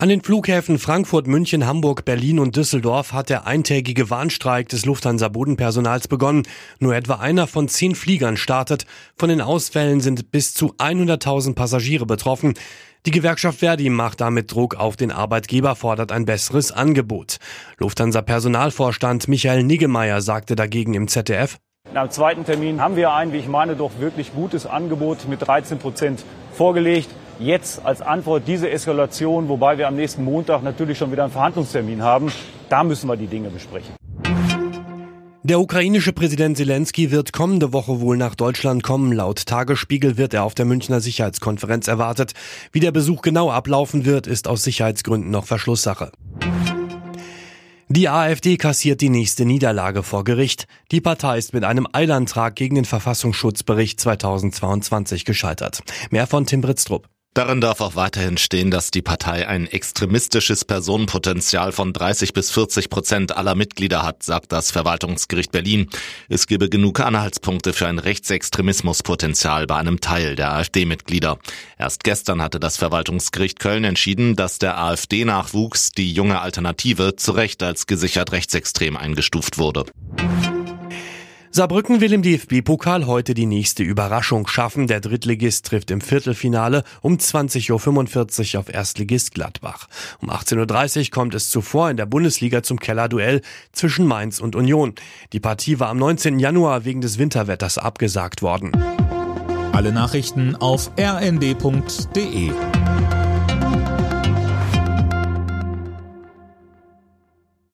An den Flughäfen Frankfurt, München, Hamburg, Berlin und Düsseldorf hat der eintägige Warnstreik des Lufthansa-Bodenpersonals begonnen. Nur etwa einer von zehn Fliegern startet. Von den Ausfällen sind bis zu 100.000 Passagiere betroffen. Die Gewerkschaft Verdi macht damit Druck auf den Arbeitgeber, fordert ein besseres Angebot. Lufthansa-Personalvorstand Michael Niggemeier sagte dagegen im ZDF, am zweiten Termin haben wir ein, wie ich meine, doch wirklich gutes Angebot mit 13 Prozent vorgelegt jetzt als Antwort diese Eskalation, wobei wir am nächsten Montag natürlich schon wieder einen Verhandlungstermin haben, da müssen wir die Dinge besprechen. Der ukrainische Präsident Zelensky wird kommende Woche wohl nach Deutschland kommen. Laut Tagesspiegel wird er auf der Münchner Sicherheitskonferenz erwartet. Wie der Besuch genau ablaufen wird, ist aus Sicherheitsgründen noch Verschlusssache. Die AfD kassiert die nächste Niederlage vor Gericht. Die Partei ist mit einem Eilantrag gegen den Verfassungsschutzbericht 2022 gescheitert. Mehr von Tim Britztrup. Darin darf auch weiterhin stehen, dass die Partei ein extremistisches Personenpotenzial von 30 bis 40 Prozent aller Mitglieder hat, sagt das Verwaltungsgericht Berlin. Es gebe genug Anhaltspunkte für ein Rechtsextremismuspotenzial bei einem Teil der AfD-Mitglieder. Erst gestern hatte das Verwaltungsgericht Köln entschieden, dass der AfD-Nachwuchs, die junge Alternative, zu Recht als gesichert rechtsextrem eingestuft wurde. Saarbrücken will im DFB-Pokal heute die nächste Überraschung schaffen. Der Drittligist trifft im Viertelfinale um 20.45 Uhr auf Erstligist Gladbach. Um 18.30 Uhr kommt es zuvor in der Bundesliga zum Kellerduell zwischen Mainz und Union. Die Partie war am 19. Januar wegen des Winterwetters abgesagt worden. Alle Nachrichten auf rnd.de